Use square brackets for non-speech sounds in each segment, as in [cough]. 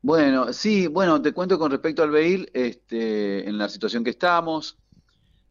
Bueno, sí, bueno, te cuento con respecto al bail, este, en la situación que estamos.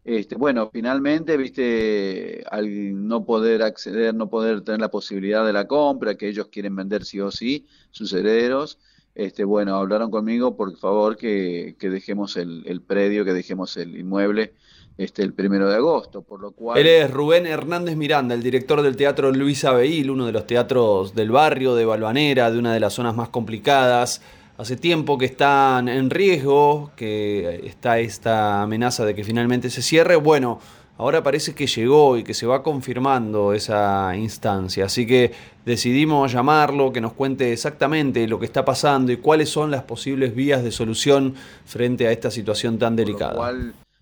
Este, bueno, finalmente, viste, al no poder acceder, no poder tener la posibilidad de la compra, que ellos quieren vender sí o sí, sus herederos, este, bueno, hablaron conmigo, por favor, que, que dejemos el, el predio, que dejemos el inmueble este, el primero de agosto, por lo cual... Él es Rubén Hernández Miranda, el director del Teatro Luis Abeil, uno de los teatros del barrio de Balvanera, de una de las zonas más complicadas. Hace tiempo que están en riesgo, que está esta amenaza de que finalmente se cierre. Bueno, ahora parece que llegó y que se va confirmando esa instancia. Así que decidimos llamarlo, que nos cuente exactamente lo que está pasando y cuáles son las posibles vías de solución frente a esta situación tan delicada.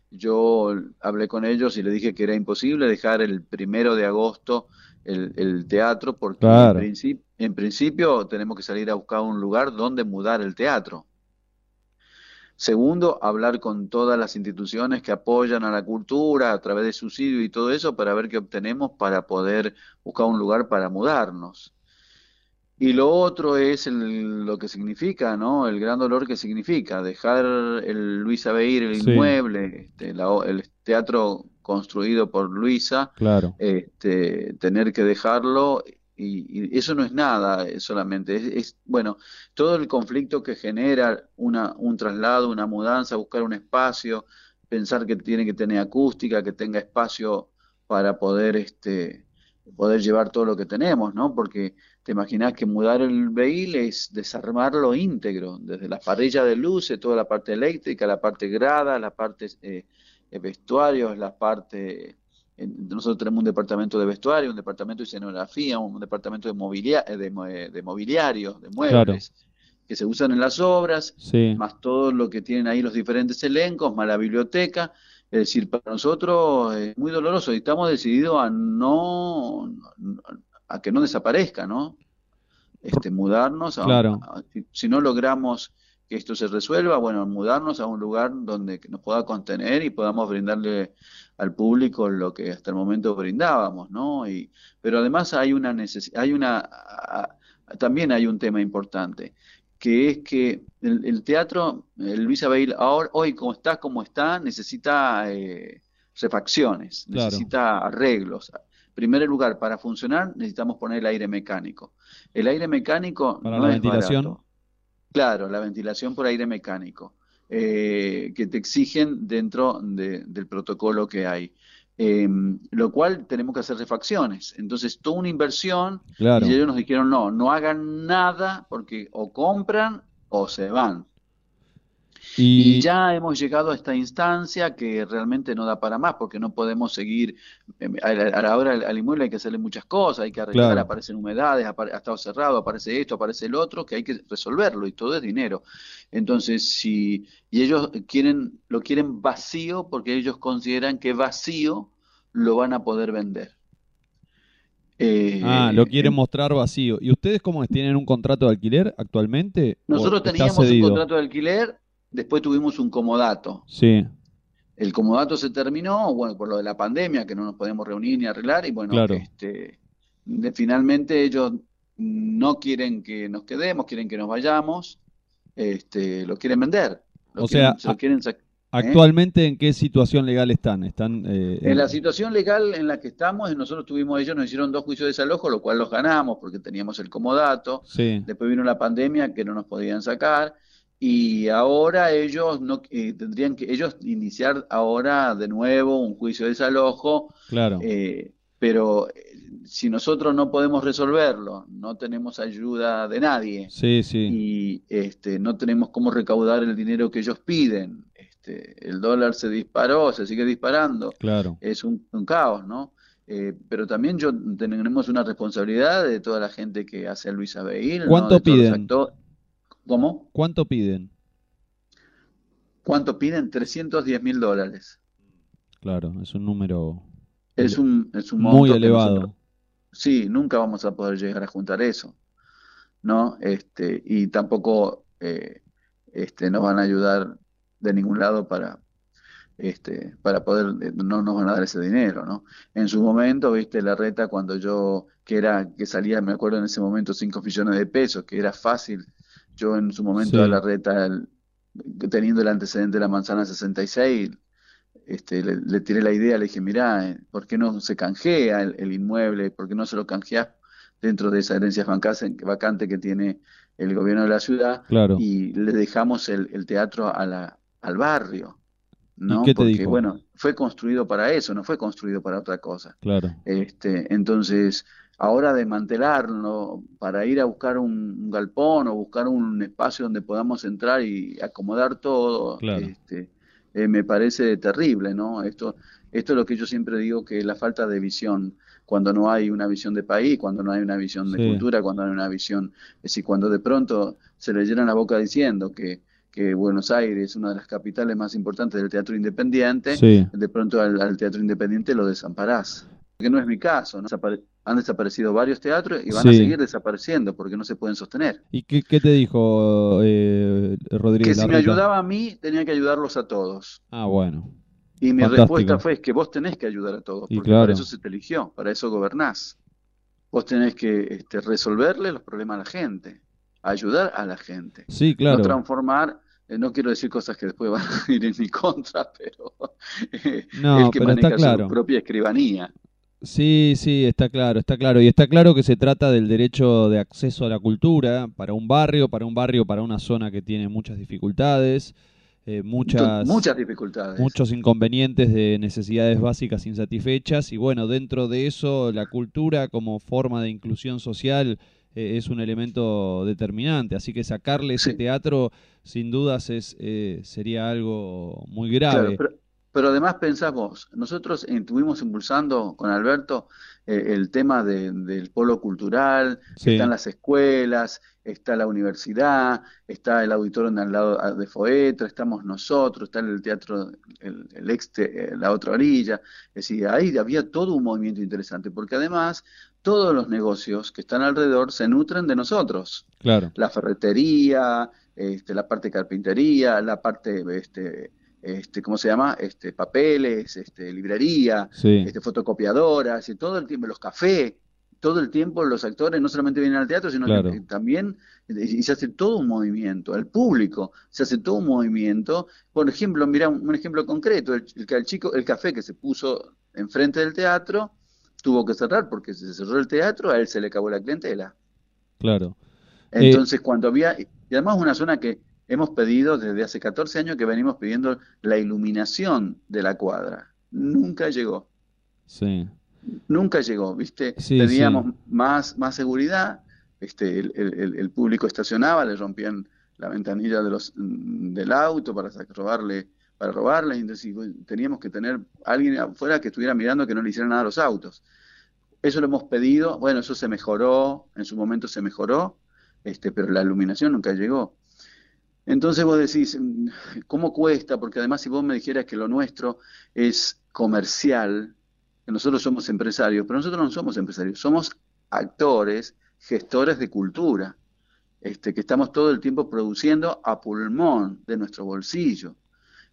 Yo hablé con ellos y le dije que era imposible dejar el primero de agosto el, teatro porque en, principio, tenemos que salir a buscar un lugar donde mudar el teatro. Segundo, hablar con todas las instituciones que apoyan a la cultura a través de subsidio y todo eso para ver qué obtenemos para poder buscar un lugar para mudarnos. Y lo otro es lo que significa, ¿no? El gran dolor que significa dejar el Luisa Beir, el inmueble, este, el teatro construido por Luisa, claro. este, tener que dejarlo y, eso no es nada solamente, es, bueno, todo el conflicto que genera una, un traslado, una mudanza, buscar un espacio, pensar que tiene que tener acústica, que tenga espacio para poder, este, poder llevar todo lo que tenemos, ¿no? Porque te imaginas que mudar el vehículo es desarmarlo íntegro, desde la parrilla de luces, toda la parte eléctrica, la parte grada, la parte eh, vestuarios, la parte... nosotros tenemos un departamento de vestuario, un departamento de escenografía, un departamento de, mobilia, eh, de, eh, de mobiliario, de muebles, que se usan en las obras, más todo lo que tienen ahí los diferentes elencos, más la biblioteca. Es decir, para nosotros es muy doloroso y estamos decididos a no, a que no desaparezca, ¿no? Este, mudarnos, a, si, no logramos que esto se resuelva, bueno, mudarnos a un lugar donde nos pueda contener y podamos brindarle al público lo que hasta el momento brindábamos, ¿no? Y, pero además hay una necesidad, hay una, también hay un tema importante, que es que el, teatro, el Luis Abel, ahora, hoy como está, como está, necesita eh, refacciones, necesita arreglos, primer lugar, para funcionar necesitamos poner el aire mecánico. El aire mecánico para la ventilación. Claro, la ventilación por aire mecánico, eh, que te exigen dentro del protocolo que hay. Em, lo cual tenemos que hacer refacciones. Entonces, toda una inversión, y ellos nos dijeron, no, no hagan nada porque o compran o se van. Y, ya hemos llegado a esta instancia que realmente no da para más, porque no podemos seguir, em, a la hora al inmueble hay que hacerle muchas cosas, hay que arreglar, aparecen humedades, ha estado cerrado, aparece esto, aparece el otro, que hay que resolverlo y todo es dinero. Entonces, si y ellos quieren lo quieren vacío porque ellos consideran que vacío lo van a poder vender. ah, lo quieren mostrar vacío. ¿Y ustedes cómo ¿Tienen un contrato de alquiler actualmente? Nosotros teníamos un contrato de alquiler Después tuvimos un comodato. Sí. El comodato se terminó, bueno, por lo de la pandemia, que no nos podemos reunir ni arreglar, y bueno, este, finalmente ellos no quieren que nos quedemos, quieren que nos vayamos, este, lo quieren vender. o sea, quieren ¿eh? actualmente en qué situación legal están? están eh, en la situación legal en la que estamos, nosotros tuvimos, ellos nos hicieron dos juicios de desalojo, lo cual los ganamos porque teníamos el comodato. Sí. Después vino la pandemia que no nos podían sacar y ahora ellos no eh, tendrían que ellos iniciar ahora de nuevo un juicio de desalojo claro. eh, pero eh, si nosotros no podemos resolverlo no tenemos ayuda de nadie. Sí sí. Y este no tenemos cómo recaudar el dinero que ellos piden. Este el dólar se disparó se sigue disparando. Claro. Es un, caos no pero también yo tenemos una responsabilidad de toda la gente que hace a Luis Abeil. ¿Cuánto piden? ¿Cómo? ¿Cuánto piden? ¿Cuánto piden? 310 mil dólares. Claro, es un número es un, es un muy elevado. sí, nunca vamos a poder llegar a juntar eso, ¿no? Este, y tampoco eh, este, nos van a ayudar de ningún lado para, este, para poder, eh, no nos van a dar ese dinero, ¿no? En su momento, viste, la reta cuando yo, que era, que salía, me acuerdo en ese momento, 5 millones de pesos, que era fácil Yo en su momento Sí. a la reta, el- teniendo el antecedente de la manzana 66, este, le, le tiré la idea, le dije, mirá, eh, ¿por qué no se canjea el, el inmueble? ¿Por qué no se lo canjeás dentro de esa herencia vacante que tiene el gobierno de la ciudad? Claro. Y le dejamos el, el teatro a la, al barrio, ¿no? qué te Porque, dijo? bueno, fue construido para eso, no fue construido para otra cosa. Claro. Este, entonces, ahora desmantelarlo para ir a buscar un, galpón o buscar un espacio donde podamos entrar y acomodar todo, Claro. este, eh, me parece terrible, ¿no? Esto, esto es lo que yo siempre digo que es la falta de visión, cuando no hay una visión de país, cuando no hay una visión de Sí. cultura, cuando no hay una visión, es decir, cuando de pronto se le llena la boca diciendo que, que Buenos Aires es una de las capitales más importantes del teatro independiente, Sí. de pronto al, al teatro independiente lo desamparás. Que no es mi caso, ¿no? Han desaparecido varios teatros y van a seguir desapareciendo porque no se pueden sostener. ¿Y qué, qué te dijo eh, Que Rodríguez si me ayudaba a mí, tenía que ayudarlos a todos. Ah, bueno. Y mi Fantástico. respuesta fue es que vos tenés que ayudar a todos, Y porque claro. para eso se te eligió, para eso gobernás. Vos tenés que este, resolverle los problemas a la gente, ayudar a la gente. Sí, no claro. transformar, eh, no quiero decir cosas que después [laughs] van a ir en mi contra, pero [laughs] No, el que pero está maneja claro. su propia escribanía. Sí, sí, está claro, está claro. Y está claro que se trata del derecho de acceso a la cultura para un barrio, para un barrio, para una zona que tiene muchas dificultades, eh, muchas, Muchas dificultades. muchos inconvenientes de necesidades básicas insatisfechas. Y bueno, dentro de eso, la cultura como forma de inclusión social eh, es un elemento determinante. Así que sacarle ese teatro, sin dudas, es, eh, sería algo muy Claro, grave. pero, pero además pensás vos, nosotros estuvimos impulsando con Alberto eh, el tema de- del polo cultural, Sí. están las escuelas, está la universidad, está el auditorio al lado ah, de Foetra, estamos nosotros, está el teatro, el, el ex te- eh, la otra orilla, es decir, ahí había todo un movimiento interesante, porque además todos los negocios que están alrededor se nutren de nosotros. Claro, la ferretería, este, la parte de carpintería, la parte, este, este, ¿cómo se llama? Este, papeles, este, librería, sí, este, fotocopiadoras, y todo el tiempo, los cafés, todo el tiempo los actores no solamente vienen al teatro, sino Claro. que también, y se hace todo un movimiento, el público, se hace todo un movimiento. Por ejemplo, mira un, un ejemplo concreto, el, el, el chico, el café que se puso enfrente del teatro, tuvo que cerrar porque se cerró el teatro, a él se le acabó la clientela. claro. Eh, Entonces, cuando había, y además una zona que hemos pedido desde hace 14 años que venimos pidiendo la iluminación de la cuadra. Nunca llegó, Sí, nunca llegó, ¿viste? Sí, Pedíamos sí. más, más seguridad, este, el, el- el- público estacionaba, le rompían la ventanilla de los, mm, del auto para robarle, para robarle, y entonces teníamos que tener alguien afuera que estuviera mirando que no le hicieran nada a los autos. Eso lo hemos pedido, bueno, eso se mejoró, en su momento se mejoró, este, pero la iluminación nunca llegó. Entonces vos decís, mm, ¿cómo cuesta? Porque además si vos me dijeras que lo nuestro es comercial, que nosotros somos empresarios, pero nosotros no somos empresarios, somos actores, gestores de cultura, este, que estamos todo el tiempo produciendo a pulmón de nuestro bolsillo.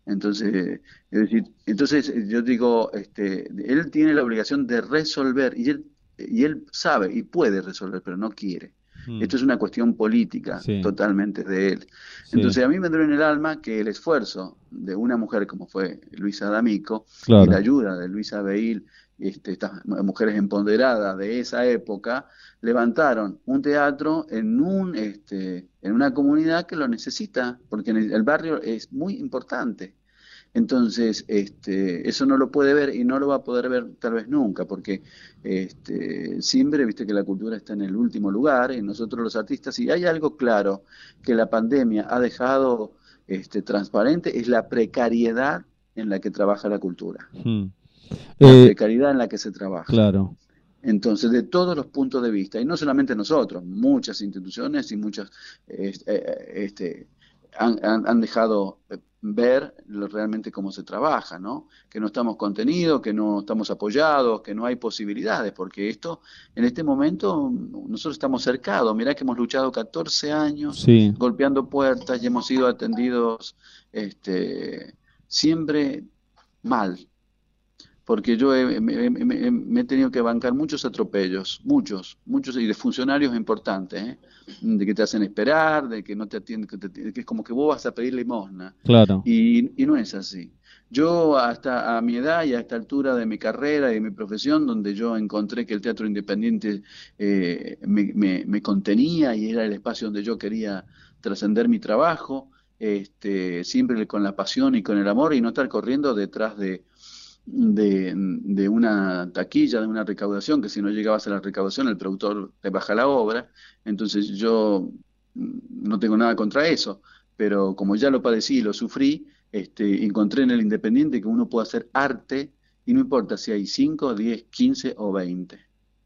Entonces, es decir, entonces yo digo, este, él tiene la obligación de resolver y él, y él sabe y puede resolver, pero no quiere. Mm, Esto es una cuestión política Sí. totalmente de él. sí, Entonces a mí me duele en el alma que el esfuerzo de una mujer como fue Luisa D'Amico y la ayuda de Luisa Beil, este, estas mu- mujeres empoderadas de esa época, levantaron un teatro en un, este, en una comunidad que lo necesita, porque en el, el barrio es muy importante. Entonces, este, eso no lo puede ver y no lo va a poder ver tal vez nunca, porque este, siempre, viste que la cultura está en el último lugar y nosotros los artistas, y hay algo claro que la pandemia ha dejado este, transparente, es la precariedad en la que trabaja la cultura, Mm. la Eh, precariedad en la que se trabaja. claro, Entonces, de todos los puntos de vista, y no solamente nosotros, muchas instituciones y muchas este, este, han, han- han dejado ver realmente cómo se trabaja, ¿no? Que no estamos contenidos, que no estamos apoyados, que no hay posibilidades, porque esto, en este momento, nosotros estamos cercados. Mirá que hemos luchado 14 años sí, golpeando puertas y hemos sido atendidos este, siempre mal. Porque yo me, he tenido que bancar muchos atropellos, muchos, muchos, y de funcionarios importantes, ¿eh? de que te hacen esperar, de que no te atienden, que, es como que vos vas a pedir limosna. Claro. Y, y no es así. Yo hasta a mi edad y a esta altura de mi carrera y de mi profesión, donde yo encontré que el teatro independiente eh, me, me, contenía y era el espacio donde yo quería trascender mi trabajo, este, siempre con la pasión y con el amor y no estar corriendo detrás de, de, una taquilla, de una recaudación, que si no llegabas a la recaudación el productor te baja la obra. Entonces yo mm, no tengo nada contra eso, pero como ya lo padecí y lo sufrí, este, encontré en el Independiente que uno puede hacer arte y no importa si hay 5, 10, 15 o 20.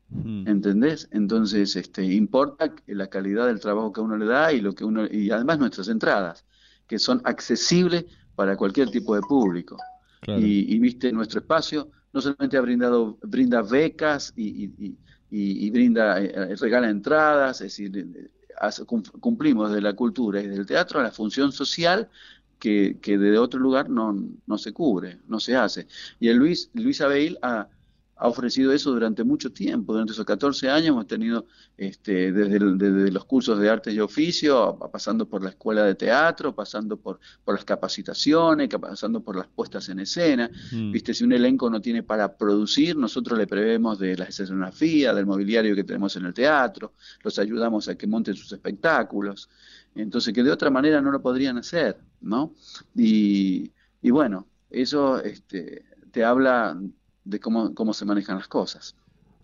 Hmm. ¿Entendés? Entonces, este, importa la calidad del trabajo que uno le da y lo que uno y además nuestras entradas, que son accesibles para cualquier tipo de público. Y, viste nuestro espacio no solamente ha brindado brinda becas y, y brinda eh, regala entradas, es decir, cumplimos de la cultura y del teatro a la función social que, que de otro lugar no, no se cubre, no se hace. Y el Luis, Luis Abel ha, ha ofrecido eso durante mucho tiempo. Durante esos 14 años hemos tenido este, desde, desde, los cursos de arte y oficio, pasando por la escuela de teatro, pasando por, por las capacitaciones, pasando por las puestas en escena. Mm. Viste, si un elenco no tiene para producir, nosotros le prevemos de la escenografía, del mobiliario que tenemos en el teatro, los ayudamos a que monten sus espectáculos. Entonces, que de otra manera no lo podrían hacer, ¿no? Y, y bueno, eso este, te habla de cómo, cómo se manejan las cosas.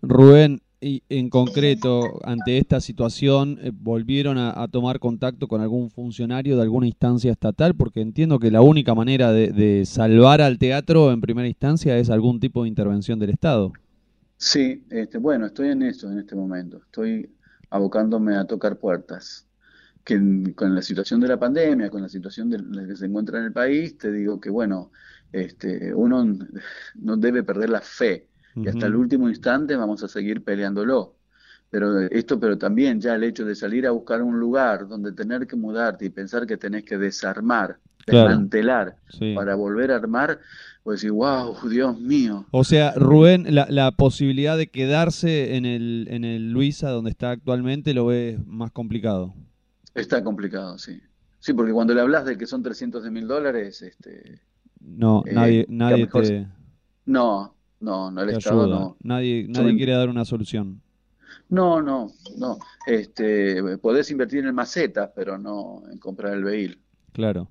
Rubén, y en concreto, ante esta situación, eh, ¿volvieron a, tomar contacto con algún funcionario de alguna instancia estatal? Porque entiendo que la única manera de, salvar al teatro en primera instancia es algún tipo de intervención del Estado. Sí, este, bueno, estoy en eso en este momento. Estoy abocándome a tocar puertas. Que con la situación de la pandemia, con la situación de la que se encuentra en el país, te digo que, bueno, este, uno no debe perder la fe y hasta el último instante vamos a seguir peleándolo. Pero esto, pero también ya el hecho de salir a buscar un lugar donde tener que mudarte y pensar que tenés que desarmar, desmantelar para volver a armar, pues decir, wow, Dios mío. O sea, Rubén, la, la, posibilidad de quedarse en el, en el Luisa donde está actualmente lo ves más complicado. Está complicado, sí. Sí, porque cuando le hablas de que son 300 de mil dólares, este, no, eh, nadie, nadie te... No, no, no, el Estado no. Nadie, nadie quiere dar una solución. No, no, no. Este, podés invertir en macetas, pero no en comprar el vehículo. Claro.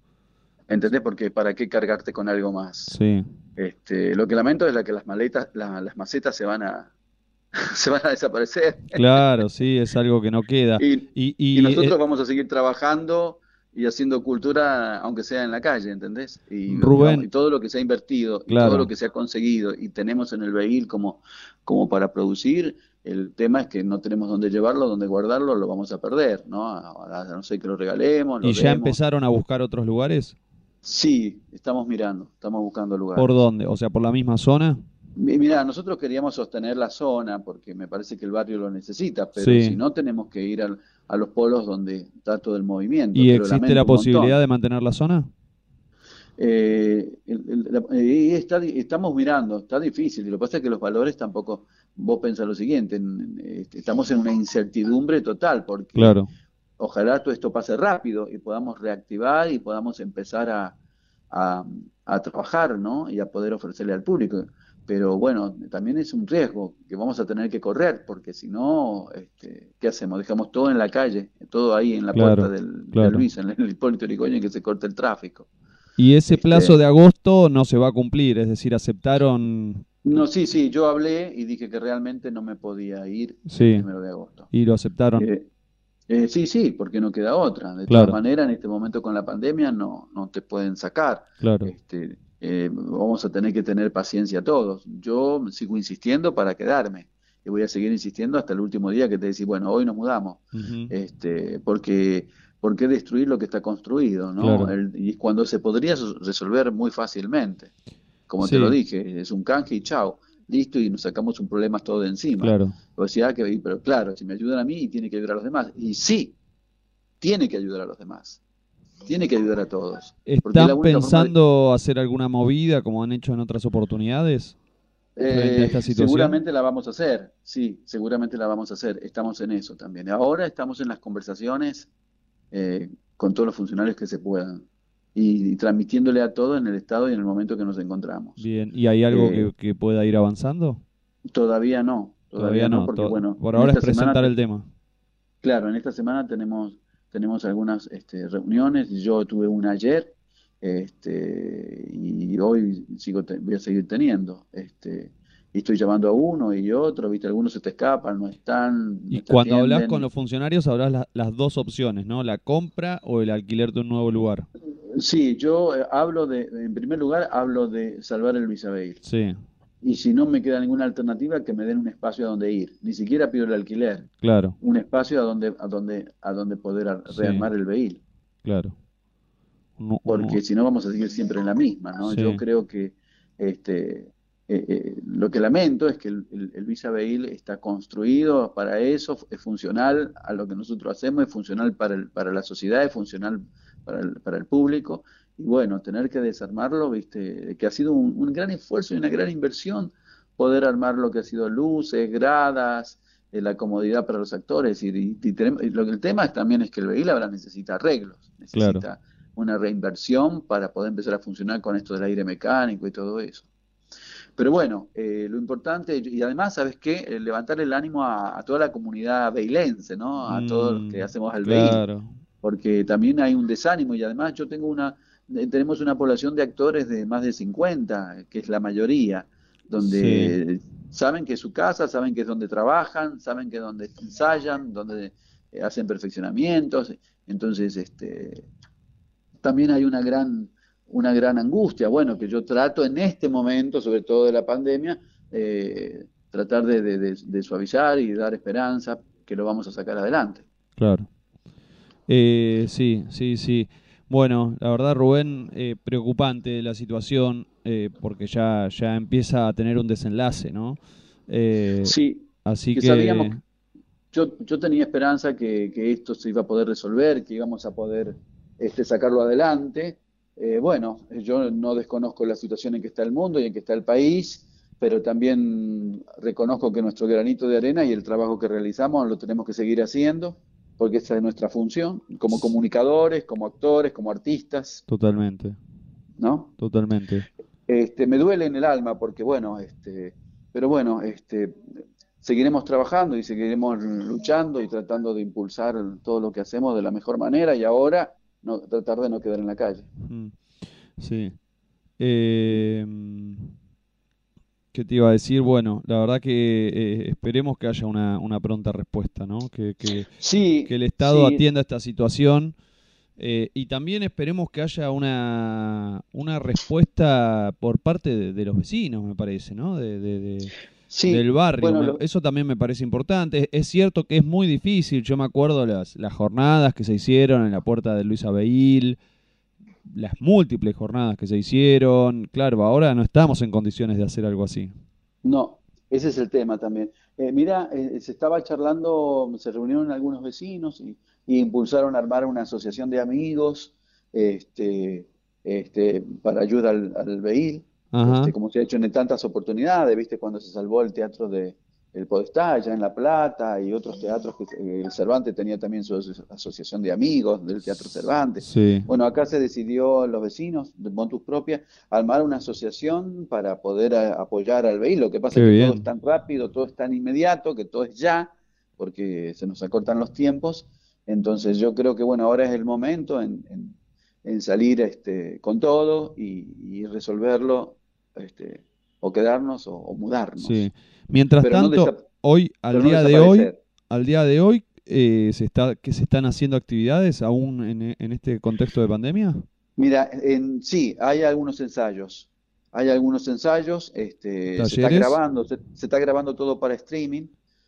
¿Entendés? Porque para qué cargarte con algo más. Sí. Este, lo que lamento es la que las maletas, las macetas se van a [laughs] se van a desaparecer. Claro, sí, es algo que no queda. Y, y, nosotros eh, vamos a seguir trabajando y haciendo cultura, aunque sea en la calle, ¿entendés? Y, Rubén, y todo lo que se ha invertido, y todo lo que se ha conseguido, y tenemos en el vehículo como, como para producir, el tema es que no tenemos dónde llevarlo, dónde guardarlo, lo vamos a perder, ¿no? A, no sé que lo regalemos. ¿Y ya empezaron a buscar otros lugares? Sí, estamos mirando, estamos buscando lugares. ¿Por dónde? O sea, por la misma zona. Mira, nosotros queríamos sostener la zona porque me parece que el barrio lo necesita, pero si no tenemos que ir al, a los polos donde está todo el movimiento. ¿Y existe la posibilidad de mantener la zona? Eh, estamos mirando, está difícil, y lo que pasa es que los valores tampoco, vos pensás lo siguiente, este, estamos en una incertidumbre total, porque claro. ojalá todo esto pase rápido y podamos reactivar y podamos empezar a, a, a trabajar, ¿no? Y a poder ofrecerle al público pero bueno, también es un riesgo que vamos a tener que correr, porque si no, este, ¿qué hacemos? Dejamos todo en la calle, todo ahí en la puerta del, de Luis, en el Hipólito Yrigoyen, que se corte el tráfico. Y ese este, plazo de agosto no se va a cumplir, es decir, aceptaron... No, sí, sí, yo hablé y dije que realmente no me podía ir sí. el primero de agosto. ¿Y lo aceptaron? Eh, eh, sí, sí, porque no queda otra. De todas maneras, en este momento con la pandemia no, no te pueden sacar. Claro. Este, eh, vamos a tener que tener paciencia todos. Yo sigo insistiendo para quedarme y voy a seguir insistiendo hasta el último día que te decís, bueno, hoy nos mudamos, este, porque ¿por qué destruir lo que está construido? ¿no? y cuando se podría resolver muy fácilmente, como te lo dije, es un canje y chao, listo y nos sacamos un problema todo de encima. Claro. O sea, que, pero claro, si me ayudan a mí, tiene que ayudar a los demás. Y sí, tiene que ayudar a los demás tiene que ayudar a todos. ¿Están pensando hacer alguna movida como han hecho en otras oportunidades? esta Eh, seguramente la vamos a hacer, sí, seguramente la vamos a hacer. Estamos en eso también. Ahora estamos en las conversaciones eh, con todos los funcionarios que se puedan y, y transmitiéndole a todo en el estado y en el momento que nos encontramos. Bien, ¿y hay algo Eh, que, que pueda ir avanzando? Todavía no, Todavía no, porque to- bueno, por ahora es semana presentar el tema. Claro, en esta semana tenemos, tenemos algunas este, reuniones. Yo tuve una ayer este, y hoy sigo te- voy a seguir teniendo. Este, y estoy llamando a uno y otro, ¿viste? Algunos se te escapan, no están, no Y te cuando hablas con los funcionarios, habrás la- las dos opciones, ¿no? La compra o el alquiler de un nuevo lugar. Sí, yo eh, hablo de, en primer lugar, hablo de salvar el Luis. Sí, Y si no me queda ninguna alternativa, que me den un espacio a donde ir. Ni siquiera pido el alquiler, claro, un espacio a donde, a donde, a donde poder Sí. rearmar el vehículo. claro. Porque si no vamos a seguir siempre en la misma, ¿no? Sí. Yo creo que este, eh, eh, lo que lamento es que el, el, el Visa Bail está construido para eso, es funcional a lo que nosotros hacemos, es funcional para, el, para la sociedad, es funcional para el, para el público, y bueno, tener que desarmarlo, viste, que ha sido un, un gran esfuerzo y una gran inversión poder armar lo que ha sido luces, gradas, eh, la comodidad para los actores, y, y- y tenemos- y lo que el tema es, también es que el vehículo ahora necesita arreglos, necesita Claro. una reinversión para poder empezar a funcionar con esto del aire mecánico y todo eso. Pero bueno, eh, lo importante, y además, ¿sabes qué? Eh, levantar el ánimo a, a toda la comunidad beilense, ¿no? A todos los que Mm, hacemos el Claro, porque también hay un desánimo y además yo tengo una, tenemos una población de actores de más de 50, que es la mayoría, donde saben que es su casa, saben que es donde trabajan, saben que es donde ensayan, donde eh, hacen perfeccionamientos, entonces este también hay una gran una gran angustia, bueno, que yo trato en este momento, sobre todo de la pandemia, eh, tratar de, de- de- de suavizar y dar esperanza que lo vamos a sacar adelante. claro. Eh, sí, sí, sí. Bueno, la verdad, Rubén, eh, preocupante la situación eh, porque ya, ya empieza a tener un desenlace, ¿no? Eh, Sí, así que que, sabíamos yo, yo tenía esperanza que, que esto se iba a poder resolver, que íbamos a poder este, sacarlo adelante. Eh, bueno, yo no desconozco la situación en que está el mundo y en que está el país, pero también reconozco que nuestro granito de arena y el trabajo que realizamos lo tenemos que seguir haciendo, porque esa es nuestra función, como comunicadores, como actores, como artistas, totalmente, ¿no? totalmente. Este, me duele en el alma porque, bueno, este, pero bueno, este, seguiremos trabajando y seguiremos luchando y tratando de impulsar todo lo que hacemos de la mejor manera y ahora no, tratar de no quedar en la calle. Mm, Sí. Eh, ¿qué te iba a decir? Bueno, la verdad que eh, esperemos que haya una, una pronta respuesta, ¿no? Que, que, Sí, que el Estado sí, atienda esta situación eh, y también esperemos que haya una, una respuesta por parte de, de los vecinos, me parece, ¿no? De, de- de- sí, del barrio. bueno, Me- lo- Eso también me parece importante. Es, es cierto que es muy difícil. Yo me acuerdo las, las jornadas que se hicieron en la puerta de Luis Abeil, las múltiples jornadas que se hicieron. Claro, ahora no estamos en condiciones de hacer algo así. No, ese es el tema también. Eh, mira, eh, se estaba charlando, se reunieron algunos vecinos y, y impulsaron a armar una asociación de amigos este, este, para ayuda al, al este, como se ha hecho en tantas oportunidades, ¿viste? Cuando se salvó el teatro de El Podestá, allá en La Plata, y otros teatros que eh, el Cervantes tenía también su aso- asociación de amigos del Teatro Cervantes. Sí. Bueno, acá se decidió los vecinos de Montus Propia armar una asociación para poder a- apoyar al BEI. Lo que pasa Qué es que bien. todo es tan rápido, todo es tan inmediato, que todo es ya, porque se nos acortan los tiempos. Entonces yo creo que bueno, ahora es el momento en, en- en salir este, con todo y, y resolverlo, este, o quedarnos o, o mudarnos. Sí. Mientras Pero tanto, hoy, al pero no día de hoy, al día de hoy, eh, se está, que se están haciendo actividades aún en, en este contexto de pandemia. Mira, en, sí, hay algunos ensayos. Hay algunos ensayos, este, se está grabando, se, se está grabando todo para streaming,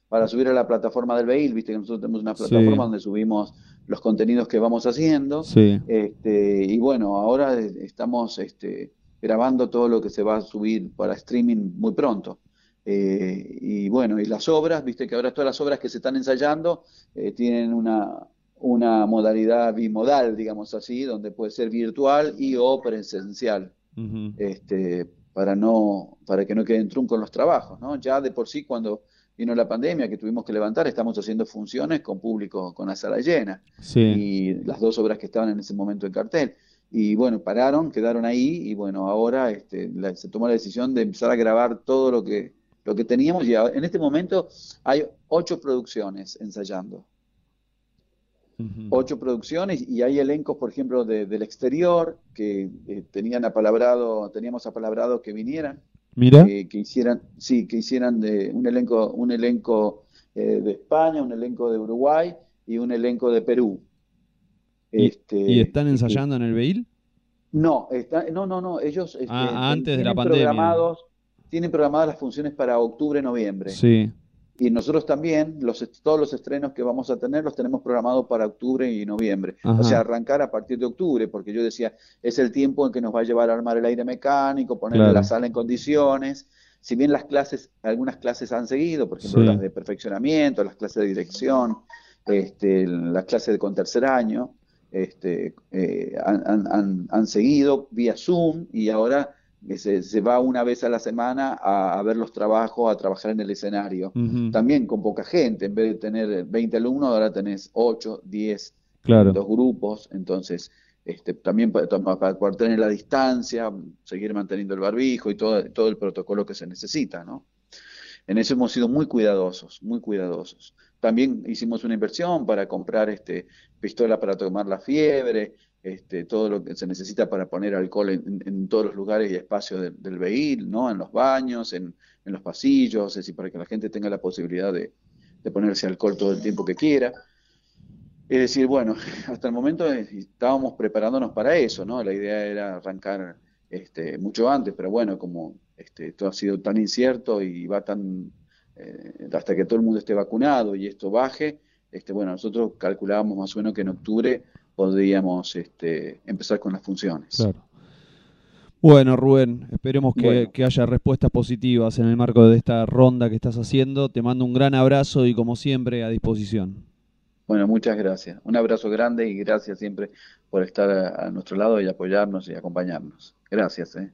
para subir a la plataforma del Bail, viste que nosotros tenemos una plataforma Sí. donde subimos los contenidos que vamos haciendo. Sí. Este, y bueno, ahora estamos este, grabando todo lo que se va a subir para streaming muy pronto. Eh, y bueno, y las obras, viste que ahora todas las obras que se están ensayando eh, tienen una, una modalidad bimodal, digamos así, donde puede ser virtual y o presencial. Este, para no, para que no queden truncos los trabajos, ¿no? Ya de por sí cuando vino la pandemia que tuvimos que levantar, estamos haciendo funciones con público, con la sala llena. Y las dos obras que estaban en ese momento en cartel. Y bueno, pararon, quedaron ahí y bueno, ahora este, se tomó la decisión de empezar a grabar todo lo que, lo que teníamos y en este momento hay ocho producciones ensayando. Ocho producciones y hay elencos, por ejemplo, del exterior que eh, tenían apalabrado, teníamos apalabrado que vinieran Mira. que hicieran, sí, que hicieran de un elenco, un elenco eh, de España, un elenco de Uruguay y un elenco de Perú. ¿Y, este, están ensayando en el Beil? No, está, no, no, no, ellos este, ah, antes de la pandemia. Programados, tienen programadas las funciones para octubre, noviembre. Sí. Y nosotros también, los, todos los estrenos que vamos a tener los tenemos programados para octubre y noviembre. O sea, arrancar a partir de octubre, porque yo decía, es el tiempo en que nos va a llevar a armar el aire mecánico, poner la sala en condiciones. Si bien las clases, algunas clases han seguido, por ejemplo, las de perfeccionamiento, las clases de dirección, este, las clases de con tercer año, este, eh, han, han, han seguido vía Zoom y ahora se, se, va una vez a la semana a, ver los trabajos, a trabajar en el escenario. También con poca gente, en vez de tener 20 alumnos, ahora tenés 8, 10, dos grupos, entonces este, también para, para, tener la distancia, seguir manteniendo el barbijo y todo, todo el protocolo que se necesita, ¿no? En eso hemos sido muy cuidadosos, muy cuidadosos. También hicimos una inversión para comprar este, pistola para tomar la fiebre, este, todo lo que se necesita para poner alcohol en, todos los lugares y espacios del vehículo, ¿no? en los baños, en, los pasillos, es decir, para que la gente tenga la posibilidad de, ponerse alcohol todo el tiempo que quiera. Es decir, bueno, [laughs] hasta el momento estábamos preparándonos para eso, ¿no? La idea era arrancar este, mucho antes, pero bueno, como este, todo ha sido tan incierto y va tan eh, hasta que todo el mundo esté vacunado y esto baje, este, bueno, nosotros calculábamos más o menos que en octubre podríamos este, empezar con las funciones. Claro. Bueno, Rubén, esperemos que, que, haya respuestas positivas en el marco de esta ronda que estás haciendo. Te mando un gran abrazo y como siempre a disposición. Bueno, muchas gracias. Un abrazo grande y gracias siempre por estar a, nuestro lado y apoyarnos y acompañarnos. Gracias. ¿eh?